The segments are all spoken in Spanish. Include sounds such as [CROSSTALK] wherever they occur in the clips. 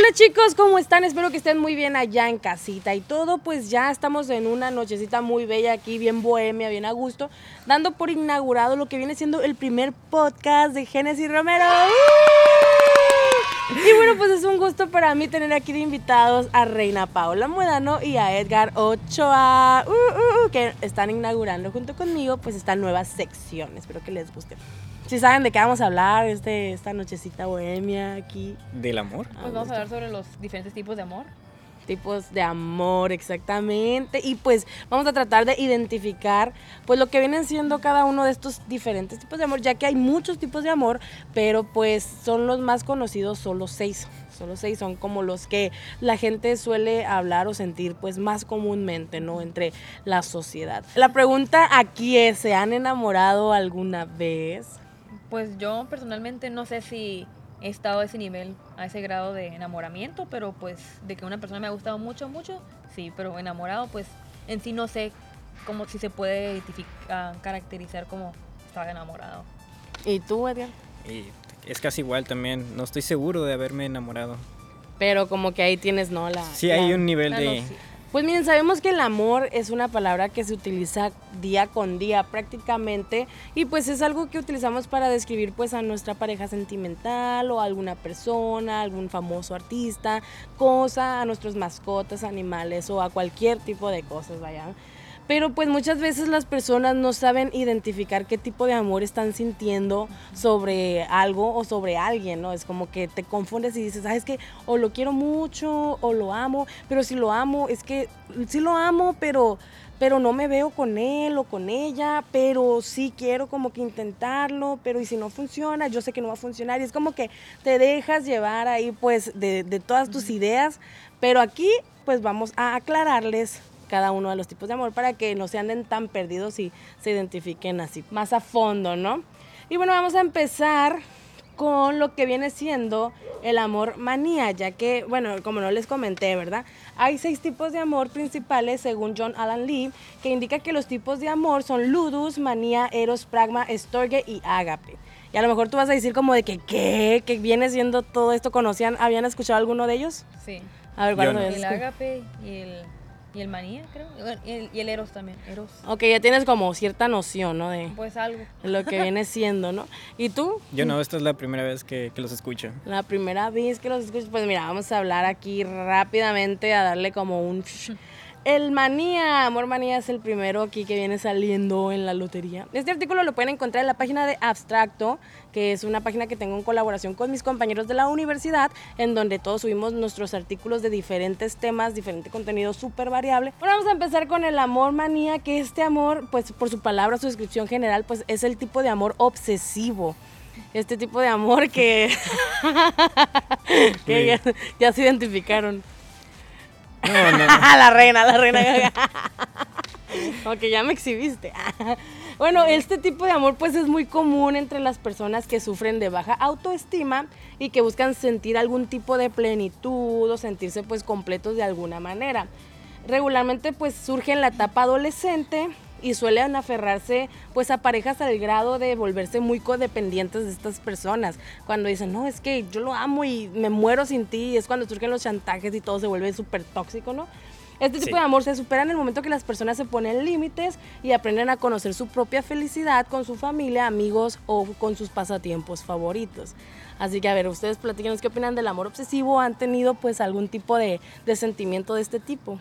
Hola chicos, ¿cómo están? Espero que estén muy bien allá en casita y todo. Pues ya estamos en una nochecita muy bella aquí, bien bohemia, bien a gusto, dando por inaugurado lo que viene siendo el primer podcast de Génesis Romero. Y bueno, pues es un gusto para mí tener aquí de invitados a Reina Paula Muedano y a Edgar Ochoa, uh, uh, uh, que están inaugurando junto conmigo pues esta nueva sección. Espero que les guste. Si saben de qué vamos a hablar este, esta nochecita bohemia aquí. ¿Del amor? Pues vamos a hablar sobre los diferentes tipos de amor. Tipos de amor, exactamente. Y pues vamos a tratar de identificar pues lo que vienen siendo cada uno de estos diferentes tipos de amor, ya que hay muchos tipos de amor, pero pues son los más conocidos, solo seis. Solo seis son como los que la gente suele hablar o sentir pues más comúnmente, ¿no? Entre la sociedad. La pregunta aquí es, ¿se han enamorado alguna vez? Pues yo personalmente no sé si he estado a ese nivel, a ese grado de enamoramiento, pero pues de que una persona me ha gustado mucho, mucho, sí, pero enamorado pues en sí no sé cómo si se puede identificar, caracterizar como estaba enamorado. ¿Y tú, Edgar? Y es casi igual también, no estoy seguro de haberme enamorado. Pero como que ahí tienes, ¿no? La, Sí, la- hay un nivel de... no, sí. Pues miren, sabemos que el amor es una palabra que se utiliza día con día prácticamente y pues es algo que utilizamos para describir pues a nuestra pareja sentimental o a alguna persona, algún famoso artista, cosa, a nuestros mascotas, animales o a cualquier tipo de cosas, vaya. Pero pues muchas veces las personas no saben identificar qué tipo de amor están sintiendo sobre algo o sobre alguien, ¿no? Es como que te confundes y dices, ¿sabes que O lo quiero mucho o lo amo, pero si lo amo, es que sí lo amo, pero, pero no me veo con él o con ella, pero sí quiero como que intentarlo, pero y si no funciona, yo sé que no va a funcionar. Y es como que te dejas llevar ahí pues de, de todas tus ideas, pero aquí pues vamos a aclararles cada uno de los tipos de amor para que no se anden tan perdidos y se identifiquen así más a fondo, ¿no? Y bueno, vamos a empezar con lo que viene siendo el amor manía, ya que, bueno, como no les comenté, ¿verdad? Hay seis tipos de amor principales según John Alan Lee, que indica que los tipos de amor son ludus, manía, eros, pragma, storge y ágape. Y a lo mejor tú vas a decir como de que, ¿qué? ¿Qué viene siendo todo esto? ¿Conocían, habían escuchado alguno de ellos? Sí. A ver, ¿cuál no. El ágape y el, y el manía, creo. Y el eros también. Eros. Ok, ya tienes como cierta noción, ¿no? De Pues algo. lo que viene siendo, ¿no? ¿Y tú? Yo no, esta es la primera vez que, que los escucho. La primera vez que los escucho, pues mira, vamos a hablar aquí rápidamente, a darle como un... El manía, amor manía es el primero aquí que viene saliendo en la lotería. Este artículo lo pueden encontrar en la página de Abstracto, que es una página que tengo en colaboración con mis compañeros de la universidad, en donde todos subimos nuestros artículos de diferentes temas, diferente contenido súper variable. Ahora vamos a empezar con el amor manía, que este amor, pues por su palabra, su descripción general, pues es el tipo de amor obsesivo. Este tipo de amor que, [LAUGHS] que ya, ya se identificaron. No, no, [LAUGHS] la reina, la reina. [LAUGHS] Ok, ya me exhibiste. [LAUGHS] Bueno, este tipo de amor pues es muy común entre las personas que sufren de baja autoestima y que buscan sentir algún tipo de plenitud o sentirse pues completos de alguna manera. Regularmente pues surge en la etapa adolescente y suelen aferrarse pues a parejas al grado de volverse muy codependientes de estas personas. Cuando dicen, no, es que yo lo amo y me muero sin ti, es cuando surgen los chantajes y todo se vuelve súper tóxico, ¿no? Este tipo Sí. de amor se supera en el momento que las personas se ponen límites y aprenden a conocer su propia felicidad con su familia, amigos o con sus pasatiempos favoritos. Así que a ver, ustedes platíquenos qué opinan del amor obsesivo, han tenido pues algún tipo de, de sentimiento de este tipo.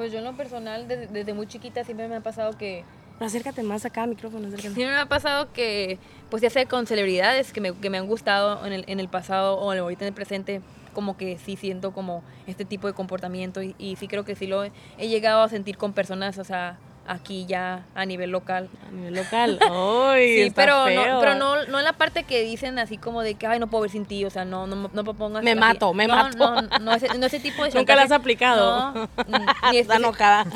Pues yo en lo personal, desde, desde muy chiquita siempre me ha pasado que... Acércate más acá, micrófono, acércate. Siempre me ha pasado que, pues ya sea con celebridades que me, que me han gustado en el, en el pasado o ahorita en el presente, como que sí siento como este tipo de comportamiento y, y sí creo que sí lo he llegado a sentir con personas, o sea, aquí ya a nivel local. A nivel local. [LAUGHS] Ay, Sí, está pero, feo. no, pero no, no en la parte que dicen así como de que, ay, no puedo ver sin ti, o sea, no, no, no me pongas... Me así. mato, me no, mato. No, no, no, ese, no ese tipo de [LAUGHS] Nunca la has chantaje. aplicado. No, [LAUGHS] ni.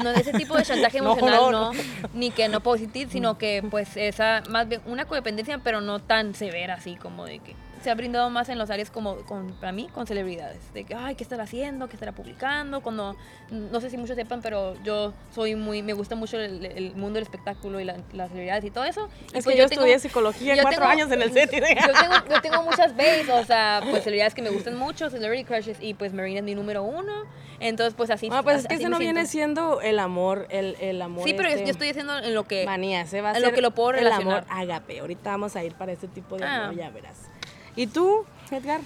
No, ese tipo de chantaje emocional, no, no, no. ni que no puedo sentir, sino que, pues, esa, más bien una codependencia, pero no tan severa así como de que... se ha brindado más en los áreas como, con, para mí, con celebridades. De que, ay, ¿qué estará haciendo? ¿Qué estará publicando? Cuando, no sé si muchos sepan, pero yo soy muy, me gusta mucho el, el mundo del espectáculo y la- las celebridades y todo eso. Y Es pues que yo, estudié psicología cuatro tengo- años en el set. Yo tengo, yo [LAUGHS] tengo muchas bays, o sea, pues celebridades que me gustan mucho, celebrity crushes, y pues Marina es mi número uno. Entonces, pues así. Ah, pues es que ese no viene siendo el amor, el, el amor. Sí, pero yo- este, yo estoy haciendo en lo que. Manía, ese va a en lo que lo puedo el amor relacionar. agape. Ahorita vamos a ir para ese tipo de Ah. amor, ya verás. ¿Y tú, Edgar?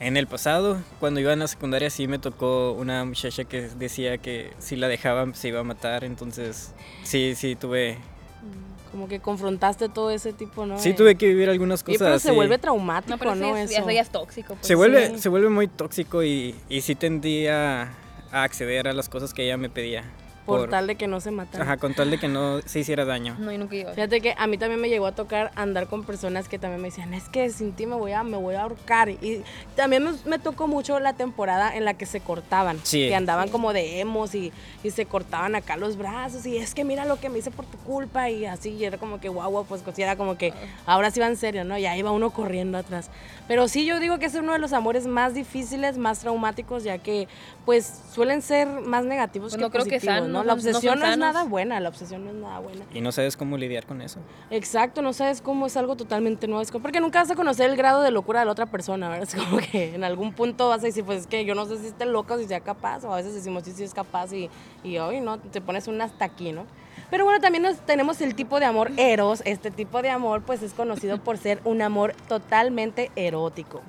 En el pasado, cuando iba en la secundaria, sí me tocó una muchacha que decía que si la dejaban se iba a matar. Entonces, sí, sí tuve. Como que confrontaste todo ese tipo, ¿no? Sí tuve que vivir algunas Sí, cosas. pero se vuelve traumático, No, ¿no? pero sí, es- Eso. eso ya es tóxico. pues. Se vuelve, sí. se vuelve muy tóxico y, y sí tendía a acceder a las cosas que ella me pedía. Por, tal de que no se mataran. Ajá, con tal de que no se hiciera daño. No, yo nunca iba. Fíjate que a mí también me llegó a tocar andar con personas que también me decían, es que sin ti me voy a, me voy a ahorcar. Y también me, me tocó mucho la temporada en la que se cortaban, Sí. que andaban como de emos y, y se cortaban acá los brazos y es que mira lo que me hice por tu culpa y así, y era como que guau, guau, pues era como que ahora sí va en serio, ¿no? Y ahí va uno corriendo atrás. Pero sí, yo digo que es uno de los amores más difíciles, más traumáticos, ya que pues suelen ser más negativos Pues que no creo que positivos, ¿no? No La no obsesión no, es nada buena, la obsesión no es nada buena. Y no sabes cómo lidiar con eso. Exacto, no sabes cómo es algo totalmente nuevo. Es como- porque nunca vas a conocer el grado de locura de la otra persona, ¿verdad? [LAUGHS] Es como que en algún punto vas a decir, pues es que yo no sé si esté loca o si sea capaz, o a veces decimos, sí, sí es capaz y, y hoy, ¿no? Te pones un hasta aquí, ¿no? Pero bueno, también nos- tenemos el tipo de amor eros. Este tipo de amor, pues es conocido por ser un amor totalmente erótico.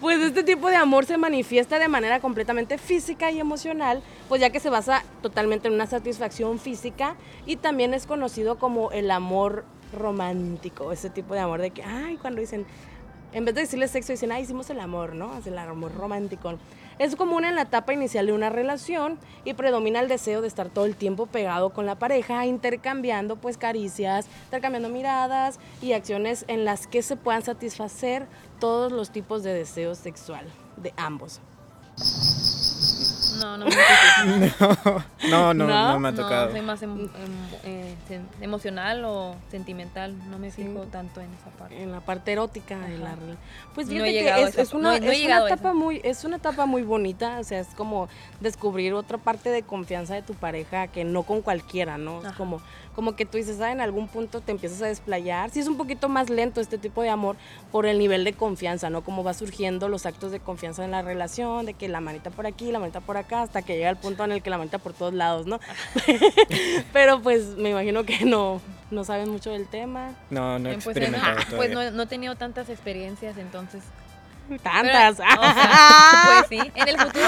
Pues este tipo de amor se manifiesta de manera completamente física y emocional, pues ya que se basa totalmente en una satisfacción física y también es conocido como el amor romántico, ese tipo de amor de que, ay, cuando dicen, en vez de decirle sexo, dicen, ay, hicimos el amor, ¿no? Es el amor romántico. Es común en la etapa inicial de una relación y predomina el deseo de estar todo el tiempo pegado con la pareja, intercambiando pues caricias, intercambiando miradas y acciones en las que se puedan satisfacer todos los tipos de deseo sexual de ambos. No, no me [LAUGHS] no, no, ¿No? no, me ha No, tocado. soy más em- em- eh, sen- emocional o sentimental. No me Sí. fijo tanto en esa parte. en la parte erótica de la pues No fíjate que es, es una, no no es etapa muy es una etapa muy bonita o sea es como descubrir otra parte de confianza de tu pareja que no con cualquiera no es como como que tú dices ah, en algún punto te empiezas a desplayar sí es un poquito más lento este tipo de amor por el nivel de confianza no como va surgiendo los actos de confianza en la relación de que la manita por aquí la manita por acá hasta que llega el punto en el que la manita por todos lados no [LAUGHS] pero pues me imagino que no no saben mucho del tema. No, no he pues, no, pues no, no he tenido tantas experiencias, entonces. tantas. Pero, o sea, [LAUGHS] pues sí, en el futuro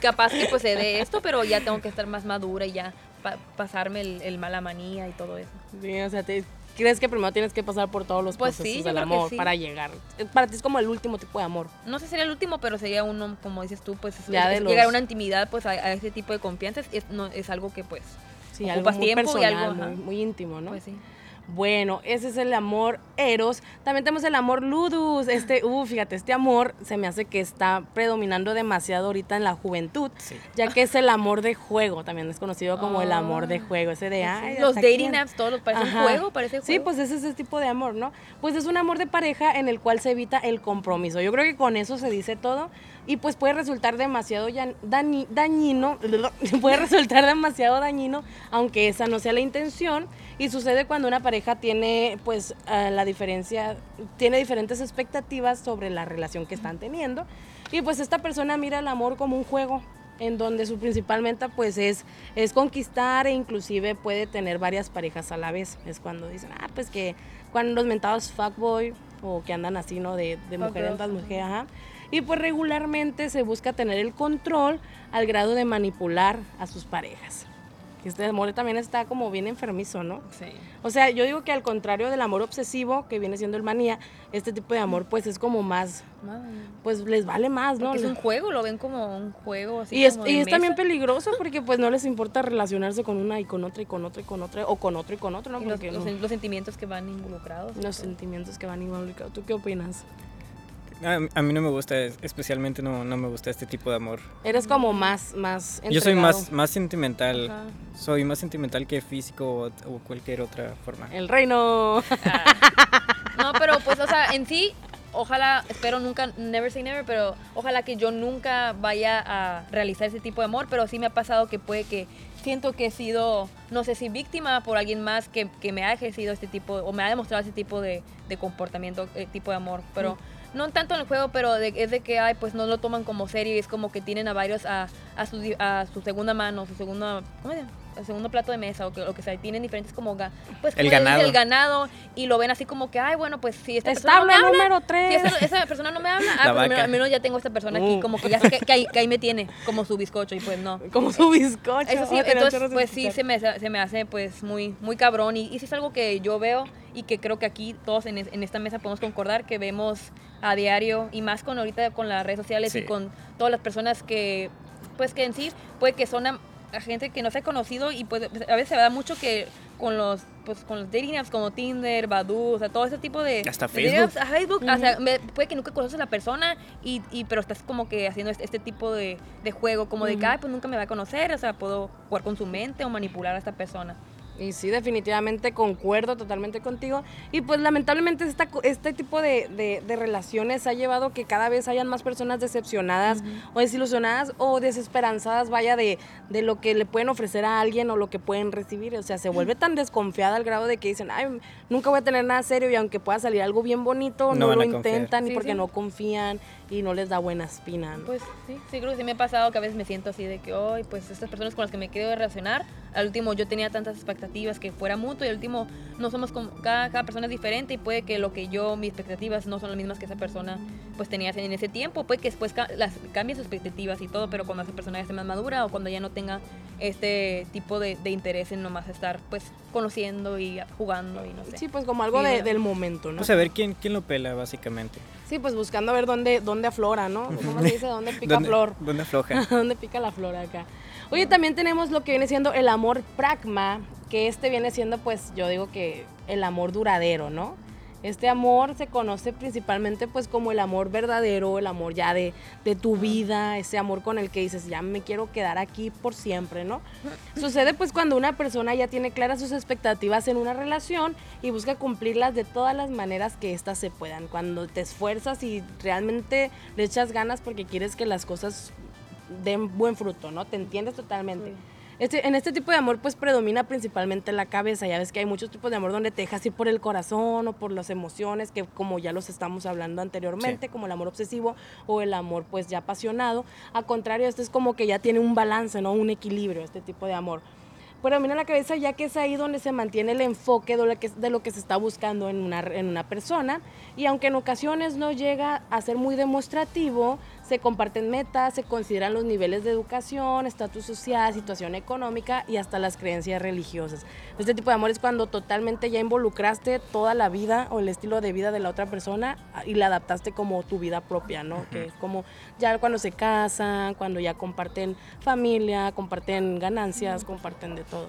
capaz que pues se dé esto, pero ya tengo que estar más madura y ya pa- pasarme el, el mala manía y todo eso. Sí, o sea, te- ¿crees que primero tienes que pasar por todos los Pues procesos sí, del amor sí. para llegar? Para ti es como el último tipo de amor. No sé si sería el último, pero sería uno, como dices tú, pues es- Ya de es los- llegar a una intimidad, pues a, a ese tipo de confianza es, no, es algo que pues, Sí, algo muy tiempo y personal, algo, muy, muy íntimo, ¿no? pues sí. Bueno, ese es el amor eros. También tenemos el amor ludus. Este, uh, fíjate, este amor se me hace que está predominando demasiado ahorita en la juventud, Sí. ya que es el amor de juego. También es conocido como el amor de Ah, juego. Ese de, ay. Los ¿hasta dating apps, todos los parece Ajá. un juego, parece juego. Sí, pues ese es ese tipo de amor, ¿no? Pues es un amor de pareja en el cual se evita el compromiso. Yo creo que con eso se dice todo y pues puede resultar demasiado ya- dañi- dañino, [LAUGHS] puede resultar demasiado dañino, aunque esa no sea la intención. Y sucede cuando una pareja tiene, pues, la diferencia, tiene diferentes expectativas sobre la relación que están teniendo. Y pues esta persona mira el amor como un juego, en donde su principal meta pues es, es conquistar e inclusive puede tener varias parejas a la vez. Es cuando dicen, ah, pues que cuando los mentados fuckboy o que andan así, ¿no? De, de mujer en tras mujer, ajá. Y pues regularmente se busca tener el control al grado de manipular a sus parejas. Este amor también está como bien enfermizo, ¿no? Sí. O sea, yo digo que al contrario del amor obsesivo, que viene siendo el manía, este tipo de amor pues es como más, Madre. pues les vale más, ¿no? Porque es un juego, lo ven como un juego así Y es, como de y es también peligroso [LAUGHS] porque pues no les importa relacionarse con una y con otra y con otra y con otra o con otro y con otro, ¿no? Los, Porque los no- sen- los sentimientos que van involucrados. los sentimientos que van involucrados. ¿Tú qué opinas? A, a mí no me gusta, es- especialmente no, no me gusta este tipo de amor. Eres como más, más Yo soy más, más sentimental. Ajá. Soy más sentimental que físico o, o cualquier otra forma. El reino. No, pero pues, o sea, en sí, ojalá, espero nunca, never say never, pero ojalá que yo nunca vaya a realizar ese tipo de amor, pero sí me ha pasado que puede que siento que he sido, no sé si víctima por alguien más que, que me ha ejercido este tipo, o me ha demostrado ese tipo de, de comportamiento, eh, tipo de amor, pero... No tanto en el juego, pero de- es de que ay, pues no lo toman como serio y es como que tienen a varios a, a, su, a su segunda mano, su segunda, ¿cómo se llama? El segundo plato de mesa o que, lo que sea, y tienen diferentes como, ga- pues, El ganado. el ganado y lo ven así como que, ay, bueno, pues si esta persona no me habla, si 3. esa, esa persona no me habla, La ah, pues al menos, ya tengo esta persona aquí, Uh. como que ya sé que, que ahí, que ahí me tiene como su bizcocho y pues no. [LAUGHS] Como su bizcocho. Eso sí, Oh, entonces pues sí se me, se me hace pues muy, muy cabrón y, y sí es algo que yo veo y que creo que aquí todos en, es- en esta mesa podemos concordar que vemos a diario y más con ahorita con las redes sociales y con todas las personas que pues que en sí puede que son a, gente que no se ha conocido y pues a veces se da mucho que con los pues con los dating apps como Tinder, Badoo, o sea, todo ese tipo de Hasta de Facebook. apps, a Facebook, o sea, me- puede que nunca conoces a la persona y, y pero estás como que haciendo este, este tipo de, de juego como de que pues nunca me va a conocer, o sea, puedo jugar con su mente o manipular a esta persona. Y sí, definitivamente concuerdo totalmente contigo. Y pues lamentablemente esta, co- este tipo de, de- de relaciones ha llevado que cada vez hayan más personas decepcionadas o desilusionadas o desesperanzadas, vaya, de, de lo que le pueden ofrecer a alguien o lo que pueden recibir. O sea, se vuelve tan desconfiada al grado de que dicen, ay, nunca voy a tener nada serio y aunque pueda salir algo bien bonito, No lo confiar. intentan y porque sí. no confían y no les da buena espina. ¿no? Pues sí, sí creo que sí me ha pasado que a veces me siento así de que, hoy pues estas personas con las que me quiero relacionar, al último yo tenía tantas expectativas que fuera mutuo y al último no somos como, cada, cada persona es diferente y puede que lo que yo, mis expectativas no son las mismas que esa persona pues tenía en ese tiempo, puede que después ca- las, cambie sus expectativas y todo, pero cuando esa persona ya esté más madura o cuando ya no tenga este tipo de, de interés en nomás estar pues conociendo y jugando y no sé. Sí, pues como algo Sí, de- del momento, ¿no? Vamos a ver quién, quién lo pela, básicamente. Sí, pues buscando a ver dónde, dónde aflora, ¿no? [LAUGHS] ¿Cómo se dice? ¿Dónde pica ¿Dónde, flor? ¿Dónde afloja? [LAUGHS] ¿Dónde pica la flor acá? Oye, también tenemos lo que viene siendo el amor pragma, que este viene siendo, pues, yo digo que el amor duradero, ¿no? Este amor se conoce principalmente pues como el amor verdadero, el amor ya de, de tu vida, ese amor con el que dices, ya me quiero quedar aquí por siempre, ¿no? Sucede pues cuando una persona ya tiene claras sus expectativas en una relación y busca cumplirlas de todas las maneras que éstas se puedan. Cuando te esfuerzas y realmente le echas ganas porque quieres que las cosas den buen fruto, ¿no? Te entiendes totalmente. Este, en este tipo de amor pues predomina principalmente la cabeza, ya ves que hay muchos tipos de amor donde te dejas ir por el corazón o por las emociones, que como ya los estamos hablando anteriormente, Sí. como el amor obsesivo o el amor pues ya apasionado. A contrario, este es como que ya tiene un balance, ¿no? Un equilibrio, este tipo de amor. Predomina la cabeza ya que es ahí donde se mantiene el enfoque de lo que, de lo que se está buscando en una, en una persona y aunque en ocasiones no llega a ser muy demostrativo, se comparten metas, se consideran los niveles de educación, estatus social, situación económica y hasta las creencias religiosas. Este tipo de amor es cuando totalmente ya involucraste toda la vida o el estilo de vida de la otra persona y la adaptaste como tu vida propia, ¿no? Que es como ya cuando se casan, cuando ya comparten familia, comparten ganancias, comparten de todo.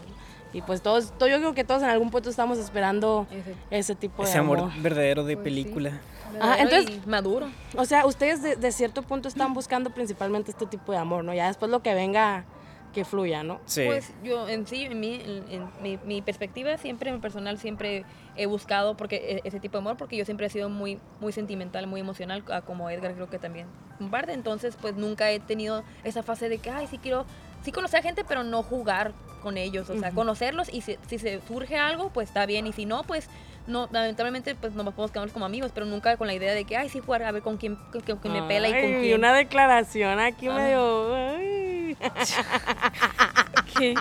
Y pues todos, to- yo creo que todos en algún punto estamos esperando Ese- ese tipo de Ese amor, amor. verdadero de Pues película. Verdadero entonces- y maduro. O sea, ustedes de, de cierto punto están buscando principalmente este tipo de amor, ¿no? Ya después lo que venga, que fluya, ¿no? Sí. Pues yo en sí, en, mi, en- en mi, mi perspectiva, siempre, en mi personal, siempre he buscado porque e- ese tipo de amor, porque yo siempre he sido muy, muy sentimental, muy emocional, como Edgar creo que también comparte. Entonces, pues nunca he tenido esa fase de que, ay, sí quiero, sí conocer a gente, pero no jugar con ellos. O sea, conocerlos y si, si se surge algo, pues está bien. Y si no, pues no, lamentablemente, pues nos podemos quedar como amigos, pero nunca con la idea de que, ay, sí jugar, a ver con quién, con, con me pela y con quién. una declaración aquí Ajá. medio... ay. [LAUGHS]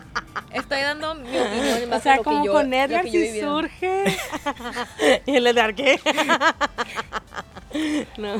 estoy dando mi opinión en O base a sea, lo como que yo, con Edgar vivido. surge. [LAUGHS] [LAUGHS] ¿Y el Edgar qué? [LAUGHS] no.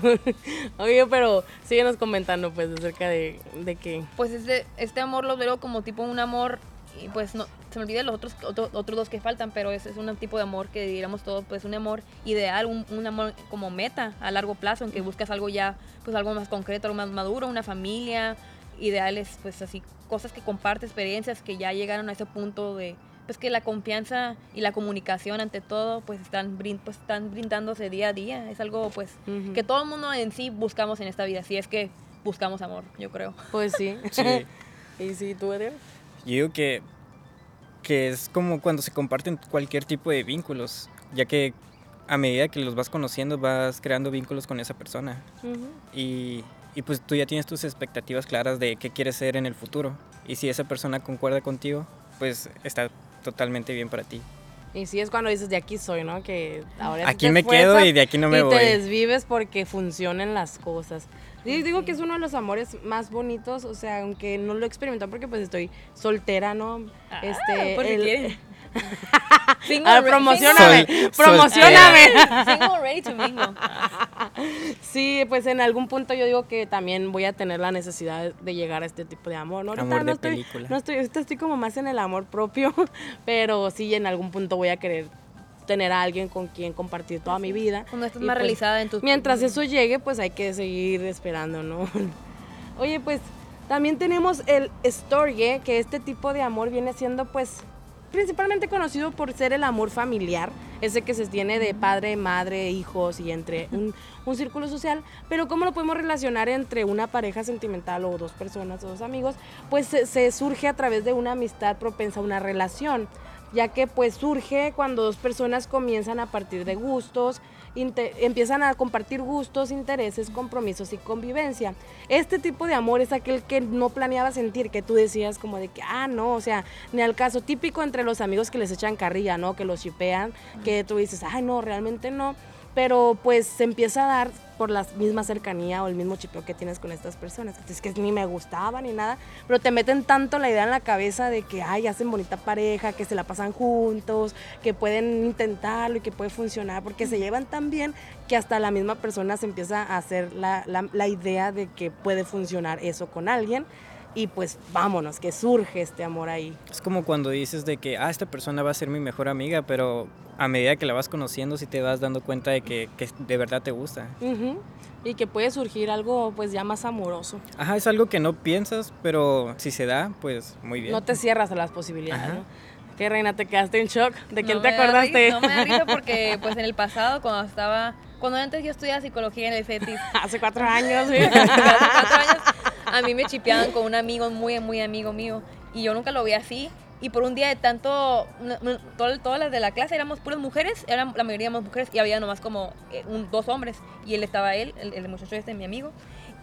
Oye, pero síguenos comentando pues acerca de, de que... Pues este, este amor lo veo como tipo un amor y pues no se me olvidan los otros otro- otros dos que faltan, pero ese es un tipo de amor que diríamos todos, pues un amor ideal, un, un amor como meta a largo plazo, en que buscas algo ya, pues algo más concreto, algo más maduro, una familia, ideales, pues así, cosas que comparte, experiencias que ya llegaron a ese punto de, pues que la confianza y la comunicación ante todo pues están, brin- pues están brindándose día a día. Es algo pues que todo el mundo en sí buscamos en esta vida, si es que buscamos amor, yo creo. Pues sí. [LAUGHS] Sí. [LAUGHS] ¿Y si tú, Eder? Yo digo que, que es como cuando se comparten cualquier tipo de vínculos, ya que a medida que los vas conociendo vas creando vínculos con esa persona y, y pues tú ya tienes tus expectativas claras de qué quieres ser en el futuro y si esa persona concuerda contigo, pues está totalmente bien para ti. Y sí es cuando dices de aquí soy, ¿no? Que ahora sí Aquí te me quedo y de aquí no me y voy. te desvives porque funcionen las cosas. Y digo que es uno de los amores más bonitos, o sea, aunque no lo he experimentado porque pues estoy soltera, ¿no? este, porque el- quieren. Single A ver, promocioname, Sol- promocioname. single- Single ready to mingle. Sí, pues en algún punto yo digo que también voy a tener la necesidad de llegar a este tipo de amor. ¿no? Ahorita Amor de no estoy, película. No estoy, ahorita estoy como más en el amor propio, pero sí en algún punto voy a querer tener a alguien con quien compartir toda mi vida. Cuando más pues, realizada en tus... Mientras eso llegue, pues hay que seguir esperando, ¿no? Oye, pues también tenemos el storge, que este tipo de amor viene siendo pues principalmente conocido por ser el amor familiar, ese que se tiene de padre, madre, hijos y entre un, un círculo social, pero cómo lo podemos relacionar entre una pareja sentimental o dos personas o dos amigos, pues se, se surge a través de una amistad propensa a una relación ya que pues surge cuando dos personas comienzan a partir de gustos, empiezan a compartir gustos, intereses, compromisos y convivencia. Este tipo de amor es aquel que no planeaba sentir, que tú decías como de que, ah, no, o sea, ni al caso típico entre los amigos que les echan carrilla, ¿no? Que los chipean, que tú dices, ay, no, realmente no. Pero pues se empieza a dar por la misma cercanía o el mismo chipeo que tienes con estas personas. Es que ni me gustaba ni nada, pero te meten tanto la idea en la cabeza de que, ay, hacen bonita pareja, que se la pasan juntos, que pueden intentarlo y que puede funcionar, porque se llevan tan bien que hasta la misma persona se empieza a hacer la, la- la idea de que puede funcionar eso con alguien. Y pues vámonos, que surge este amor ahí. Es como cuando dices de que, ah, esta persona va a ser mi mejor amiga, pero a medida que la vas conociendo, sí te vas dando cuenta de que, que de verdad te gusta. Ujú. Y que puede surgir algo pues ya más amoroso. Ajá, es algo que no piensas, pero si se da, pues muy bien. No te cierras a las posibilidades, Ajá. ¿no? ¿Qué reina te quedaste en shock? ¿De quién No te acordaste? risa- No me risa porque [LAUGHS] pues en el pasado cuando estaba... Cuando antes yo estudiaba psicología en el CETIS, [LAUGHS] Hace cuatro años, sí. [LAUGHS] hace cuatro años, a mí me chipeaban con un amigo muy, muy amigo mío. Y yo nunca lo vi así. Y por un día de tanto, todo- todas las de la clase éramos puras mujeres, eran, la mayoría éramos mujeres y había nomás como eh, dos hombres. Y él estaba él, el, el muchacho este, mi amigo.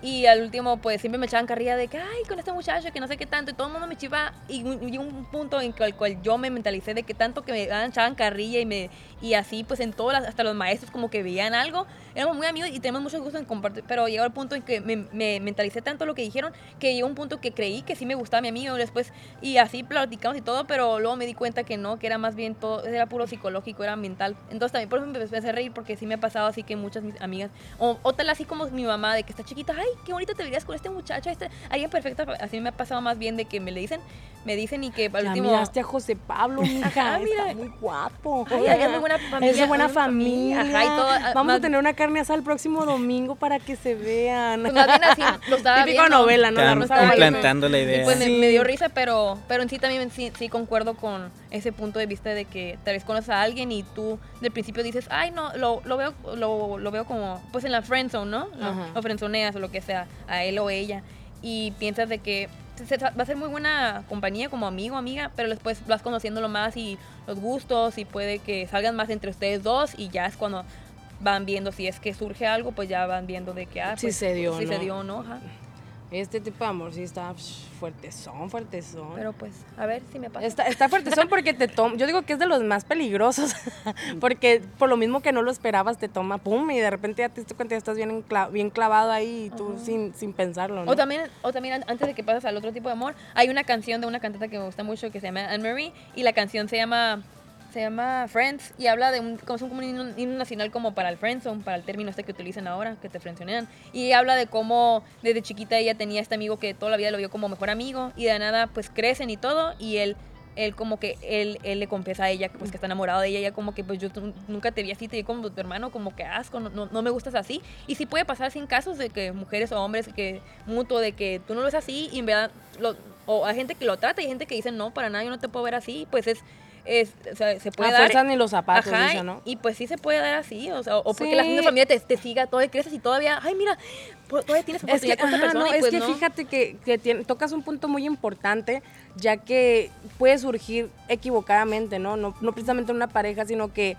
Y al último, pues siempre me echaban carrilla de que, ay, con este muchacho, que no sé qué tanto. Y todo el mundo me chiva. Y y un punto en el cual yo me mentalicé de que tanto que me echaban carrilla y me y así, pues en todas hasta los maestros como que veían algo. Éramos muy amigos y tenemos mucho gusto en compartir. Pero llegó el punto en que me, me mentalicé tanto lo que dijeron que llegó un punto que creí que sí me gustaba mi amigo después. Y así platicamos y todo, pero luego me di cuenta que no, que era más bien todo, era puro psicológico, era mental. Entonces también por eso me empecé a reír porque sí me ha pasado así que muchas mis amigas, o, o tal así como mi mamá, de que está chiquita, ay, qué bonita te verías con este muchacho, este, alguien perfecta. Así me ha pasado más bien de que me le dicen, me dicen y que al Ya último... miraste a José Pablo, mija. Ajá, mira. Está muy guapo. Ay, es de buena familia, Es de buena familia. familia. Ajá, y todo, ah, Vamos más- a tener una carne asada el próximo domingo para que se vean. Pues más bien así lo [LAUGHS] estaba Típico viendo. novela, ¿no? La Están Guadalupe. implantando la Y idea. pues me, Sí. me dio risa, pero, pero en sí también sí, sí concuerdo con ese punto de vista de que tal vez conoces a alguien y tú del principio dices, ay no, lo, lo veo, lo, lo veo como pues en la friendzone, ¿no? Ajá. lo friendzoneas o lo que sea, a él o ella. Y piensas de que se- se- va a ser muy buena compañía como amigo, amiga, pero después vas conociéndolo más y los gustos y puede que salgan más entre ustedes dos y ya es cuando van viendo si es que surge algo, pues ya van viendo de que, ah, Si pues, se dio, si se ¿no? dio o no, ajá. Este tipo de amor sí está fuertezón, fuertezón. Pero pues, a ver si me pasa. Está, está fuertezón porque te toma, yo digo que es de los más peligrosos, [LAUGHS] porque por lo mismo que no lo esperabas te toma, pum, y de repente ya te diste cuenta, ya estás bien, bien clavado ahí y tú sin, sin pensarlo, ¿no? O también, o también an- antes de que pases al otro tipo de amor, hay una canción de una cantante que me gusta mucho que se llama Anne Marie y la canción se llama se llama Friends y habla de un como es un, himno, nacional como para el friendzone, para el término este que utilizan ahora, que te frenzonean. Y habla de cómo desde chiquita ella tenía este amigo que toda la vida lo vio como mejor amigo y de nada pues crecen y todo y él él como que él, él le confiesa a ella pues que está enamorado de ella ella como que pues yo nunca te vi así te vi como tu hermano como que asco no, no, me gustas así y sí puede pasar sin casos de que mujeres o hombres que mutuo de que tú no lo ves así y en verdad lo- o hay gente que lo trata y gente que dice no para nada yo no te puedo ver así pues es es, o sea, se puede A dar. fuerza ni los zapatos, Ajá, dice, ¿no? Y pues sí se puede dar así, o sea, o porque Sí. la misma familia te, te siga, todavía creces y todavía, ay, mira, todavía tienes Es que, oportunidad con esta ajá, persona no, y es pues que no. fíjate que, que tiene- tocas un punto muy importante, ya que puede surgir equivocadamente, ¿no? No, no precisamente en una pareja, sino que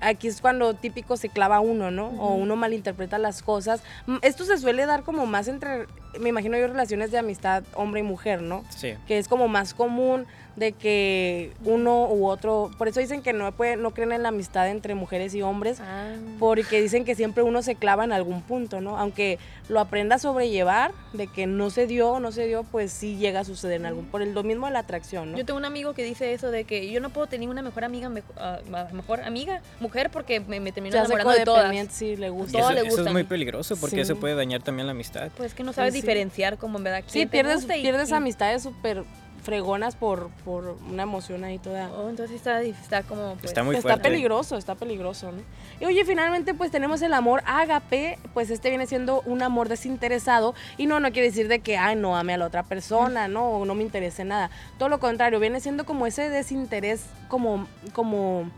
aquí es cuando típico se clava uno, ¿no? O uno malinterpreta las cosas. Mm, Esto se suele dar como más entre, me imagino yo, relaciones de amistad hombre y mujer, ¿no? Sí. que es como más común de que uno u otro, por eso dicen que no puede, no creen en la amistad entre mujeres y hombres, Ah. porque dicen que siempre uno se clava en algún punto, ¿no? Aunque lo aprenda a sobrellevar, de que no se dio, no se dio, pues sí llega a suceder en algún, por el lo mismo de la atracción, ¿no? Yo tengo un amigo que dice eso de que yo no puedo tener una mejor amiga, mejo- ah, mejor amiga, mujer, porque me, me hace enamorando de todas. sí, le gusta. Eso, le eso es muy peligroso porque Sí. eso puede dañar también la amistad. Pues que no sabes sí. diferenciar como en verdad Sí, te pierdes, gusta pierdes y- amistades súper fregonas por, por una emoción ahí toda. Oh, entonces está, está como pues, Está muy está peligroso, está peligroso, ¿no? Y oye, finalmente pues tenemos el amor ágape, pues este viene siendo un amor desinteresado y no, no quiere decir de que, ay, no ame a la otra persona, no, o no me interese nada. Todo lo contrario, viene siendo como ese desinterés, como, como,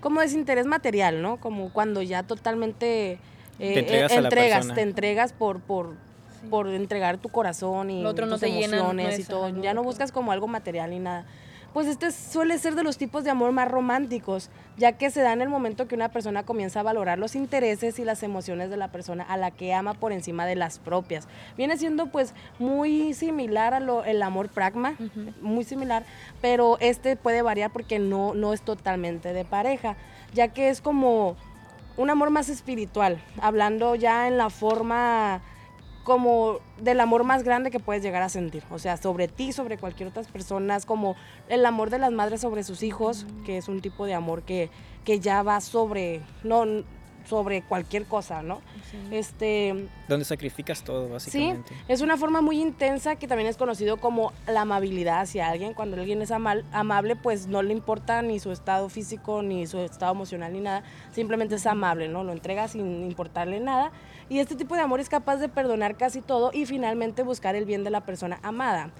como desinterés material, ¿no? Como cuando ya totalmente eh, Te entregas a la entregas, persona. te entregas por, por, por entregar tu corazón y Lo otro no tus te no emociones y todo. no, ya no buscas como algo material ni nada. Pues este suele ser de los tipos de amor más románticos, ya que se da en el momento que una persona comienza a valorar los intereses y las emociones de la persona a la que ama por encima de las propias. Viene siendo pues muy similar a lo, el amor pragma, muy similar, pero este puede variar porque no, no es totalmente de pareja, ya que es como un amor más espiritual, hablando ya en la forma como del amor más grande que puedes llegar a sentir, o sea, sobre ti, sobre cualquier otras personas, como el amor de las madres sobre sus hijos, que es un tipo de amor que, que ya va sobre, no, sobre cualquier cosa, ¿no? Este, Donde sacrificas todo, Sí, básicamente. es una forma muy intensa que también es conocido como la amabilidad hacia alguien. Cuando alguien es amal- amable, pues no le importa ni su estado físico, ni su estado emocional, ni nada. Simplemente es amable, ¿no? Lo entrega sin importarle nada. Y este tipo de amor es capaz de perdonar casi todo y finalmente buscar el bien de la persona amada.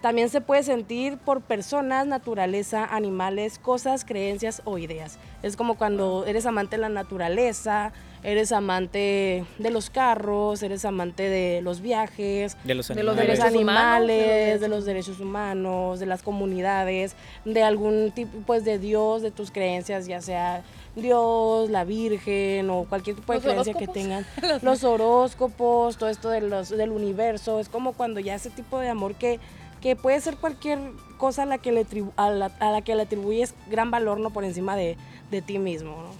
También se puede sentir por personas, naturaleza, animales, cosas, creencias o ideas. Es como cuando eres amante de la naturaleza, eres amante de los carros, eres amante de los viajes, De los animales. de los derechos humanos, animales, de los derechos humanos, de las comunidades, de algún tipo pues de Dios, de tus creencias, ya sea Dios, la Virgen o cualquier tipo de creencia que tengan. [LAUGHS] Los horóscopos, todo esto de los, del universo, es como cuando ya ese tipo de amor que, que puede ser cualquier cosa a la que le, tribu- a la, a la que le atribuyes gran valor no por encima de, de ti mismo. ¿no?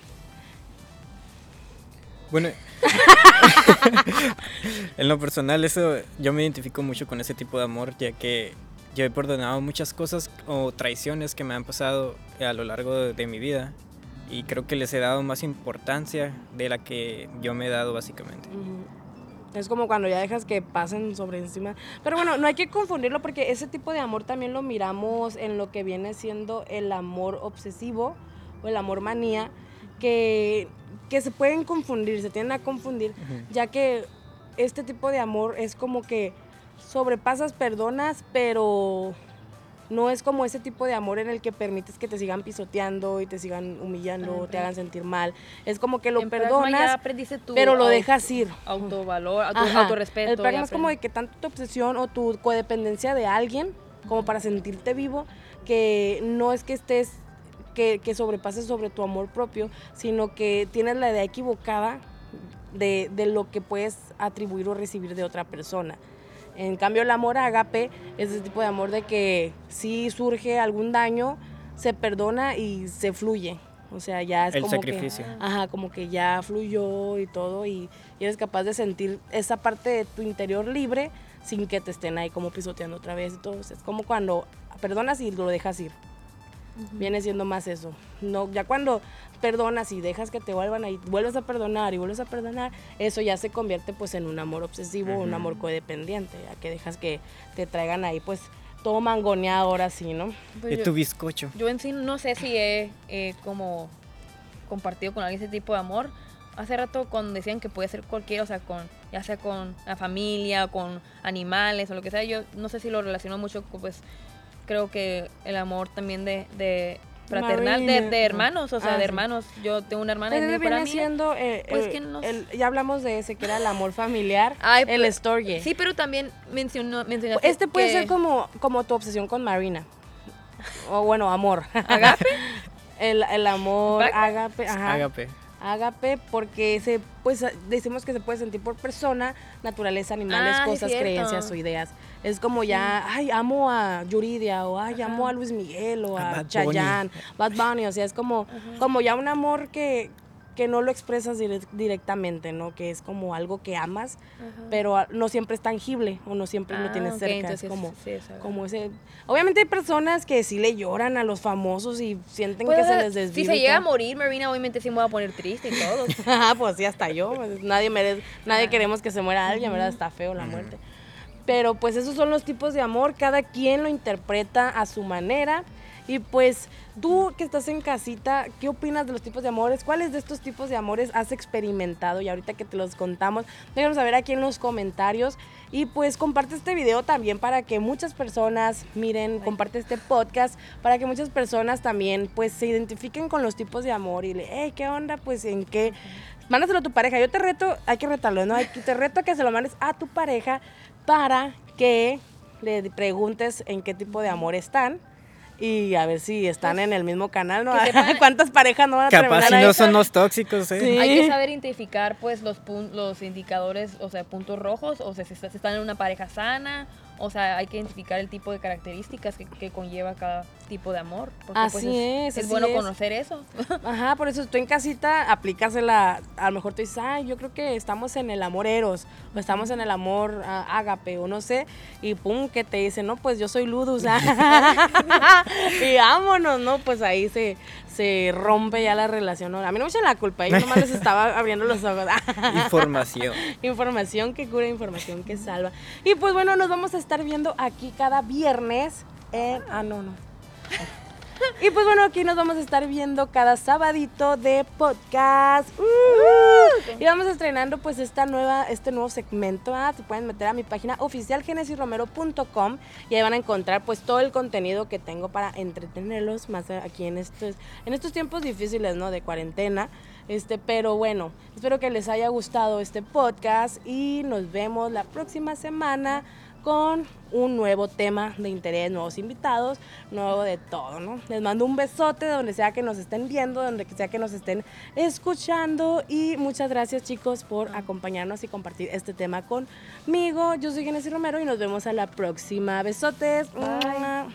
Bueno, [LAUGHS] en lo personal eso yo me identifico mucho con ese tipo de amor, ya que yo he perdonado muchas cosas o traiciones que me han pasado a lo largo de, de mi vida y creo que les he dado más importancia de la que yo me he dado básicamente. Es como cuando ya dejas que pasen sobre encima. Pero bueno, no hay que confundirlo porque ese tipo de amor también lo miramos en lo que viene siendo el amor obsesivo o el amor manía, que, que se pueden confundir, se tienden a confundir, ya que este tipo de amor es como que sobrepasas, perdonas, pero no es como ese tipo de amor en el que permites que te sigan pisoteando y te sigan humillando, Ah, te hagan sentir mal. Es como que lo en perdonas, pero lo dejas ir. autovalor, auto, Ajá. autorrespeto. El pragma es como de que tanto tu obsesión o tu codependencia de alguien, como para sentirte vivo, que no es que estés, que, que sobrepases sobre tu amor propio, sino que tienes la idea equivocada de, de lo que puedes atribuir o recibir de otra persona. En cambio, el amor agape es ese tipo de amor de que si surge algún daño, se perdona y se fluye. O sea, ya es El como sacrificio. que, ajá, como que ya fluyó y todo y, y eres capaz de sentir esa parte de tu interior libre sin que te estén ahí como pisoteando otra vez y todo. O sea, es como cuando perdonas y lo dejas ir. Viene siendo más eso. No, ya cuando perdonas y dejas que te vuelvan ahí, vuelves a perdonar y vuelves a perdonar, eso ya se convierte pues en un amor obsesivo, un amor codependiente, ya que dejas que te traigan ahí pues todo mangoneado ahora sí, ¿no? Pues Y yo- tu bizcocho. Yo en sí no sé si he eh, como compartido con alguien ese tipo de amor. Hace rato cuando decían que puede ser cualquiera, o sea, con ya sea con la familia, con animales o lo que sea, yo no sé si lo relaciono mucho con, pues creo que el amor también de, de fraternal, de, de, hermanos, o sea, Ah, de sí. hermanos. Yo tengo una hermana y Pero es para viene mí. siendo, eh, Pues que nos- el- ya hablamos de ese, que era el amor familiar, Ay, el pues, storge. Sí, pero también mencionó, mencionaste Este puede que- ser como, como tu obsesión con Marina. O bueno, amor. ¿Agape? [LAUGHS] el, el amor, ¿Agape? ajá. Ágape. Ágape, porque se, pues decimos que se puede sentir por persona, naturaleza, animales, Ah, cosas, creencias o ideas. Es como ya, ay, amo a Yuridia, o ay, amo a Luis Miguel, o A a, Bad Chayanne, Bad Bunny, o sea, es como, como ya un amor que, que no lo expresas dire- directamente, ¿no? Que es como algo que amas, pero ah, no siempre es tangible, o no siempre lo Ah, tienes ok, cerca, entonces es como... sí. Como ese, obviamente hay personas que sí le lloran a los famosos y sienten Pues, que se les desvive. Si se llega a morir, Marina, obviamente sí me voy a poner triste y todo. [LAUGHS] Ah, pues sí, hasta yo. pues, Nadie merece, nadie Ah. queremos que se muera alguien, ¿verdad? Está feo la muerte. Pero pues esos son los tipos de amor, cada quien lo interpreta a su manera. Y pues tú que estás en casita, ¿qué opinas de los tipos de amores? ¿Cuáles de estos tipos de amores has experimentado? Y ahorita que te los contamos, déjanos saber aquí en los comentarios. Y pues comparte este video también para que muchas personas miren, comparte este podcast para que muchas personas también pues se identifiquen con los tipos de amor y le, hey, ¿qué onda? Pues en qué... Mándaselo a tu pareja. Yo te reto, hay que retarlo, ¿no? Te reto a que se lo mandes a tu pareja para que le preguntes en qué tipo de amor están y a ver si están en el mismo canal, ¿no? [LAUGHS] sepan- ¿Cuántas parejas no van a Capaz si no son los tóxicos, ¿eh? Sí. Hay que saber identificar pues los pun- los indicadores, o sea, puntos rojos, o sea, si está- si están en una pareja sana, o sea, hay que identificar el tipo de características que, que conlleva cada tipo de amor. Porque, pues, Así es, es así bueno es. conocer eso. [LAUGHS] Ajá, por eso tú en casita aplícasela. A lo mejor tú dices, ay, yo creo que estamos en el amor eros, o estamos en el amor ah, ágape, o no sé, y pum, que te dicen, no, pues yo soy ludus. [LAUGHS] y vámonos, ¿no? Pues ahí se, se rompe ya la relación. A mí no me echan la culpa, yo nomás les estaba [LAUGHS] abriendo los ojos. Información. Información que cura, información que salva. Y pues bueno, nos vamos a estar viendo aquí cada viernes. en- ah, no, no. Y pues bueno, aquí nos vamos a estar viendo cada sabadito de podcast. Uh, y vamos estrenando pues esta nueva, este nuevo segmento. Ah, se pueden meter a mi página oficial genesisromero.com y ahí van a encontrar pues todo el contenido que tengo para entretenerlos más aquí en estos, en estos tiempos difíciles, ¿no? De cuarentena. Este, pero bueno, espero que les haya gustado este podcast y nos vemos la próxima semana con un nuevo tema de interés, nuevos invitados, nuevo de todo, ¿no? Les mando un besote donde sea que nos estén viendo, donde sea que nos estén escuchando y muchas gracias chicos por acompañarnos y compartir este tema conmigo. Yo soy Genesis Romero y nos vemos a la próxima. Besotes. Bye.